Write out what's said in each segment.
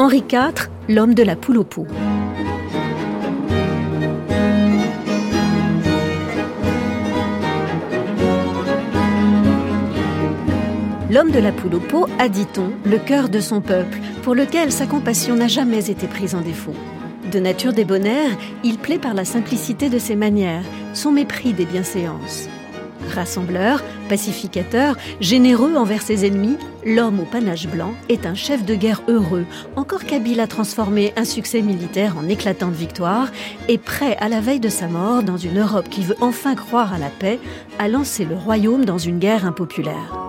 Henri IV, l'homme de la poule au pot. L'homme de la poule au pot a, dit-on, le cœur de son peuple, pour lequel sa compassion n'a jamais été prise en défaut. De nature débonnaire, il plaît par la simplicité de ses manières, son mépris des bienséances. Rassembleur, pacificateur, généreux envers ses ennemis, l'homme au panache blanc est un chef de guerre heureux, encore qu'habile à transformer un succès militaire en éclatante victoire, et prêt à la veille de sa mort, dans une Europe qui veut enfin croire à la paix, à lancer le royaume dans une guerre impopulaire.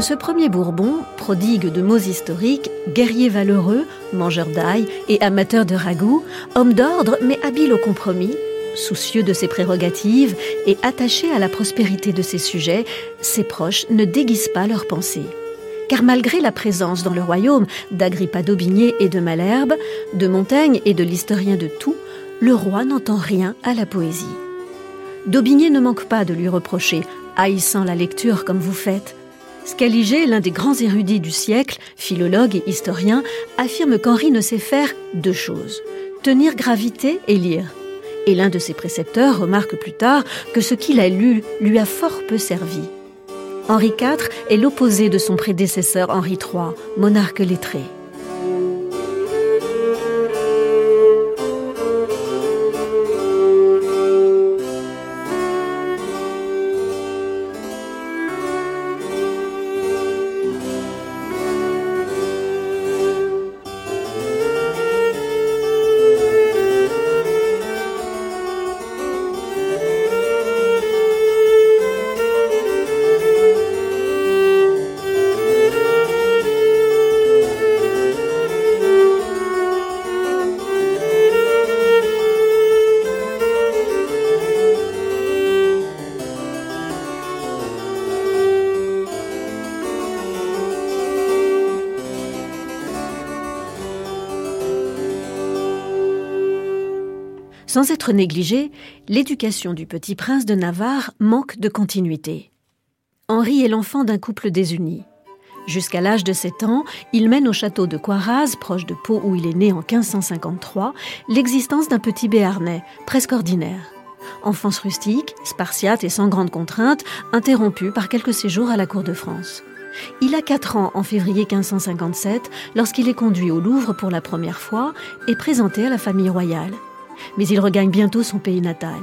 De ce premier Bourbon, prodigue de mots historiques, guerrier valeureux, mangeur d'ail et amateur de ragoût, homme d'ordre mais habile au compromis, soucieux de ses prérogatives et attaché à la prospérité de ses sujets, ses proches ne déguisent pas leurs pensées. Car malgré la présence dans le royaume d'Agrippa d'Aubigné et de Malherbe, de Montaigne et de l'historien de tout, le roi n'entend rien à la poésie. D'Aubigné ne manque pas de lui reprocher, haïssant la lecture comme vous faites, Scaliger, l'un des grands érudits du siècle, philologue et historien, affirme qu'Henri ne sait faire deux choses tenir gravité et lire. Et l'un de ses précepteurs remarque plus tard que ce qu'il a lu lui a fort peu servi. Henri IV est l'opposé de son prédécesseur Henri III, monarque lettré. Sans être négligée, l'éducation du petit prince de Navarre manque de continuité. Henri est l'enfant d'un couple désuni. Jusqu'à l'âge de 7 ans, il mène au château de Coiraz, proche de Pau où il est né en 1553, l'existence d'un petit béarnais, presque ordinaire. Enfance rustique, spartiate et sans grande contrainte, interrompue par quelques séjours à la cour de France. Il a 4 ans en février 1557 lorsqu'il est conduit au Louvre pour la première fois et présenté à la famille royale mais il regagne bientôt son pays natal.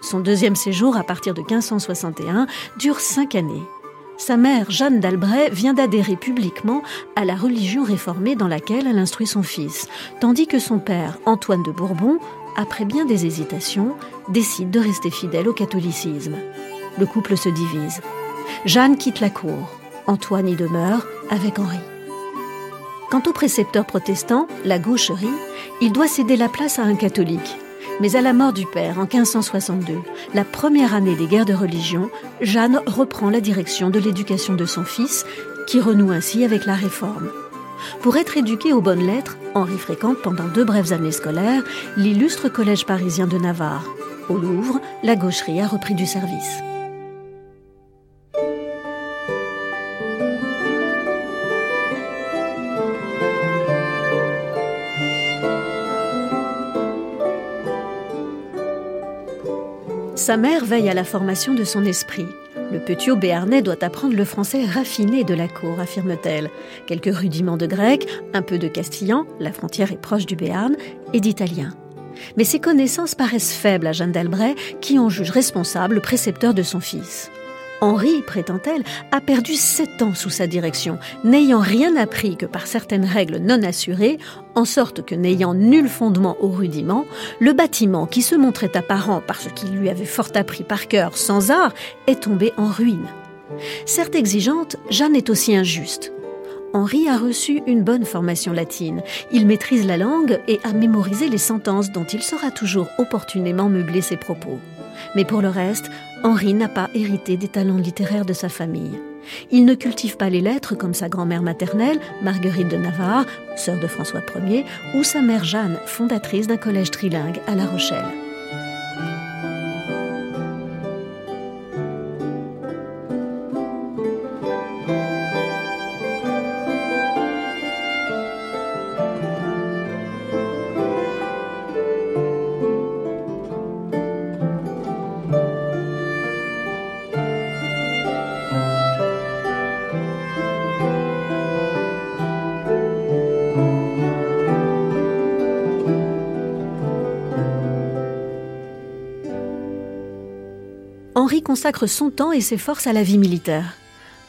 Son deuxième séjour, à partir de 1561, dure cinq années. Sa mère, Jeanne d'Albret, vient d'adhérer publiquement à la religion réformée dans laquelle elle instruit son fils, tandis que son père, Antoine de Bourbon, après bien des hésitations, décide de rester fidèle au catholicisme. Le couple se divise. Jeanne quitte la cour. Antoine y demeure avec Henri. Quant au précepteur protestant, la gaucherie, il doit céder la place à un catholique. Mais à la mort du père en 1562, la première année des guerres de religion, Jeanne reprend la direction de l'éducation de son fils, qui renoue ainsi avec la réforme. Pour être éduqué aux bonnes lettres, Henri fréquente pendant deux brèves années scolaires l'illustre collège parisien de Navarre. Au Louvre, la gaucherie a repris du service. Sa mère veille à la formation de son esprit. Le petit béarnais doit apprendre le français raffiné de la cour, affirme-t-elle. Quelques rudiments de grec, un peu de castillan, la frontière est proche du Béarn, et d'italien. Mais ses connaissances paraissent faibles à Jeanne d'Albret, qui en juge responsable le précepteur de son fils. Henri, prétend-elle, a perdu sept ans sous sa direction, n'ayant rien appris que par certaines règles non assurées, en sorte que n'ayant nul fondement au rudiment, le bâtiment qui se montrait apparent parce qu'il lui avait fort appris par cœur sans art est tombé en ruine. Certes exigeante, Jeanne est aussi injuste. Henri a reçu une bonne formation latine. Il maîtrise la langue et a mémorisé les sentences dont il saura toujours opportunément meubler ses propos. Mais pour le reste, Henri n'a pas hérité des talents littéraires de sa famille. Il ne cultive pas les lettres comme sa grand-mère maternelle, Marguerite de Navarre, sœur de François Ier, ou sa mère Jeanne, fondatrice d'un collège trilingue à La Rochelle. Henri consacre son temps et ses forces à la vie militaire.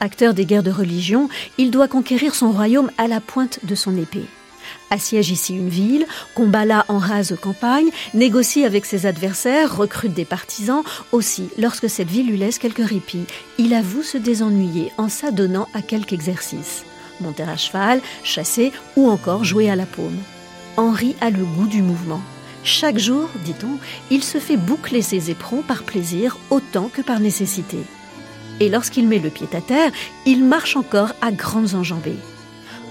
Acteur des guerres de religion, il doit conquérir son royaume à la pointe de son épée. Assiège ici une ville, combat là en rase campagne, négocie avec ses adversaires, recrute des partisans. Aussi, lorsque cette ville lui laisse quelques répits, il avoue se désennuyer en s'adonnant à quelque exercice. Monter à cheval, chasser ou encore jouer à la paume. Henri a le goût du mouvement. Chaque jour, dit-on, il se fait boucler ses éperons par plaisir autant que par nécessité. Et lorsqu'il met le pied à terre, il marche encore à grandes enjambées.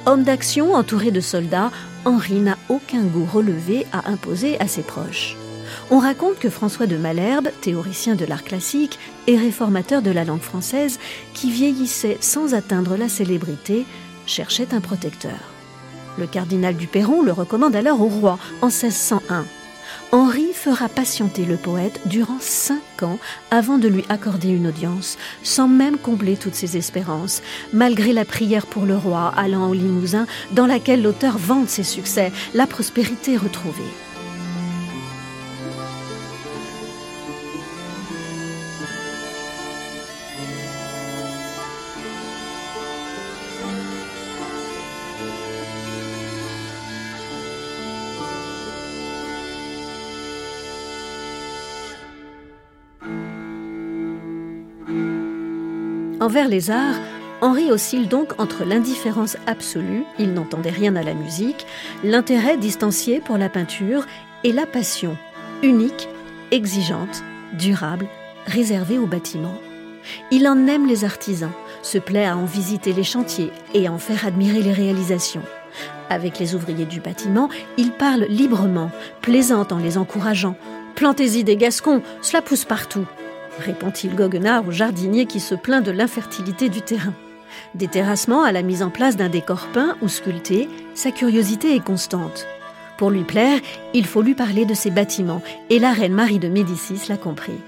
Homme d'action entouré de soldats, Henri n'a aucun goût relevé à imposer à ses proches. On raconte que François de Malherbe, théoricien de l'art classique et réformateur de la langue française, qui vieillissait sans atteindre la célébrité, cherchait un protecteur. Le cardinal du Perron le recommande alors au roi en 1601. Henri fera patienter le poète durant cinq ans avant de lui accorder une audience, sans même combler toutes ses espérances, malgré la prière pour le roi allant au Limousin, dans laquelle l'auteur vante ses succès, la prospérité retrouvée. Envers les arts, Henri oscille donc entre l'indifférence absolue, il n'entendait rien à la musique, l'intérêt distancié pour la peinture et la passion, unique, exigeante, durable, réservée aux bâtiments. Il en aime les artisans, se plaît à en visiter les chantiers et à en faire admirer les réalisations. Avec les ouvriers du bâtiment, il parle librement, plaisante en les encourageant. Plantez-y des gascons, cela pousse partout répond-il goguenard au jardinier qui se plaint de l'infertilité du terrain. Des terrassements à la mise en place d'un décor peint ou sculpté, sa curiosité est constante. Pour lui plaire, il faut lui parler de ses bâtiments, et la reine Marie de Médicis l'a compris.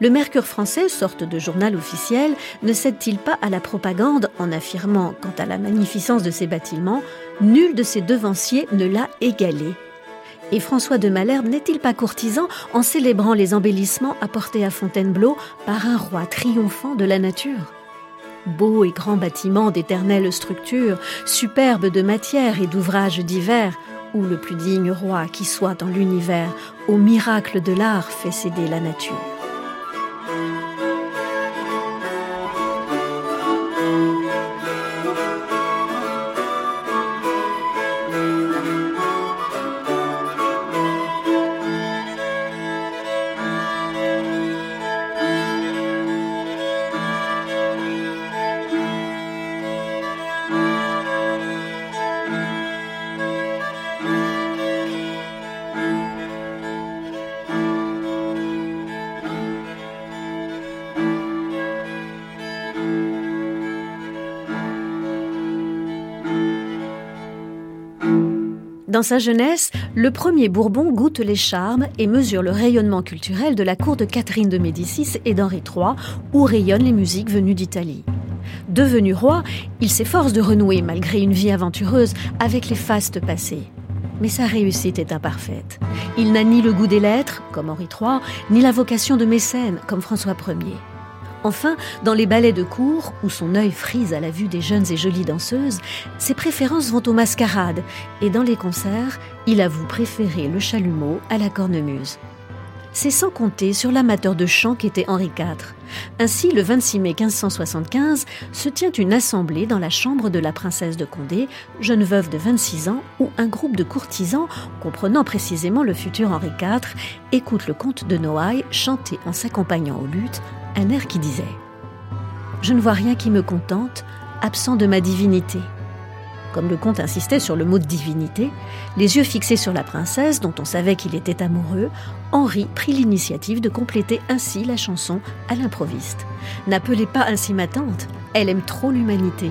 Le Mercure français, sorte de journal officiel, ne cède-t-il pas à la propagande en affirmant, quant à la magnificence de ses bâtiments, nul de ses devanciers ne l'a égalé et François de Malherbe n'est-il pas courtisan en célébrant les embellissements apportés à Fontainebleau par un roi triomphant de la nature? Beau et grand bâtiment d'éternelle structure, superbe de matière et d'ouvrages divers, où le plus digne roi qui soit dans l'univers, au miracle de l'art fait céder la nature. Dans sa jeunesse, le premier Bourbon goûte les charmes et mesure le rayonnement culturel de la cour de Catherine de Médicis et d'Henri III, où rayonnent les musiques venues d'Italie. Devenu roi, il s'efforce de renouer, malgré une vie aventureuse, avec les fastes passés. Mais sa réussite est imparfaite. Il n'a ni le goût des lettres, comme Henri III, ni la vocation de mécène, comme François Ier. Enfin, dans les ballets de cour, où son œil frise à la vue des jeunes et jolies danseuses, ses préférences vont aux mascarades, et dans les concerts, il avoue préférer le chalumeau à la cornemuse. C'est sans compter sur l'amateur de chant qu'était Henri IV. Ainsi, le 26 mai 1575, se tient une assemblée dans la chambre de la princesse de Condé, jeune veuve de 26 ans, où un groupe de courtisans, comprenant précisément le futur Henri IV, écoute le comte de Noailles chanter en s'accompagnant aux luttes un air qui disait ⁇ Je ne vois rien qui me contente, absent de ma divinité ⁇ Comme le comte insistait sur le mot divinité, les yeux fixés sur la princesse, dont on savait qu'il était amoureux, Henri prit l'initiative de compléter ainsi la chanson à l'improviste. N'appelez pas ainsi ma tante, elle aime trop l'humanité.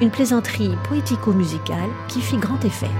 Une plaisanterie poético-musicale qui fit grand effet.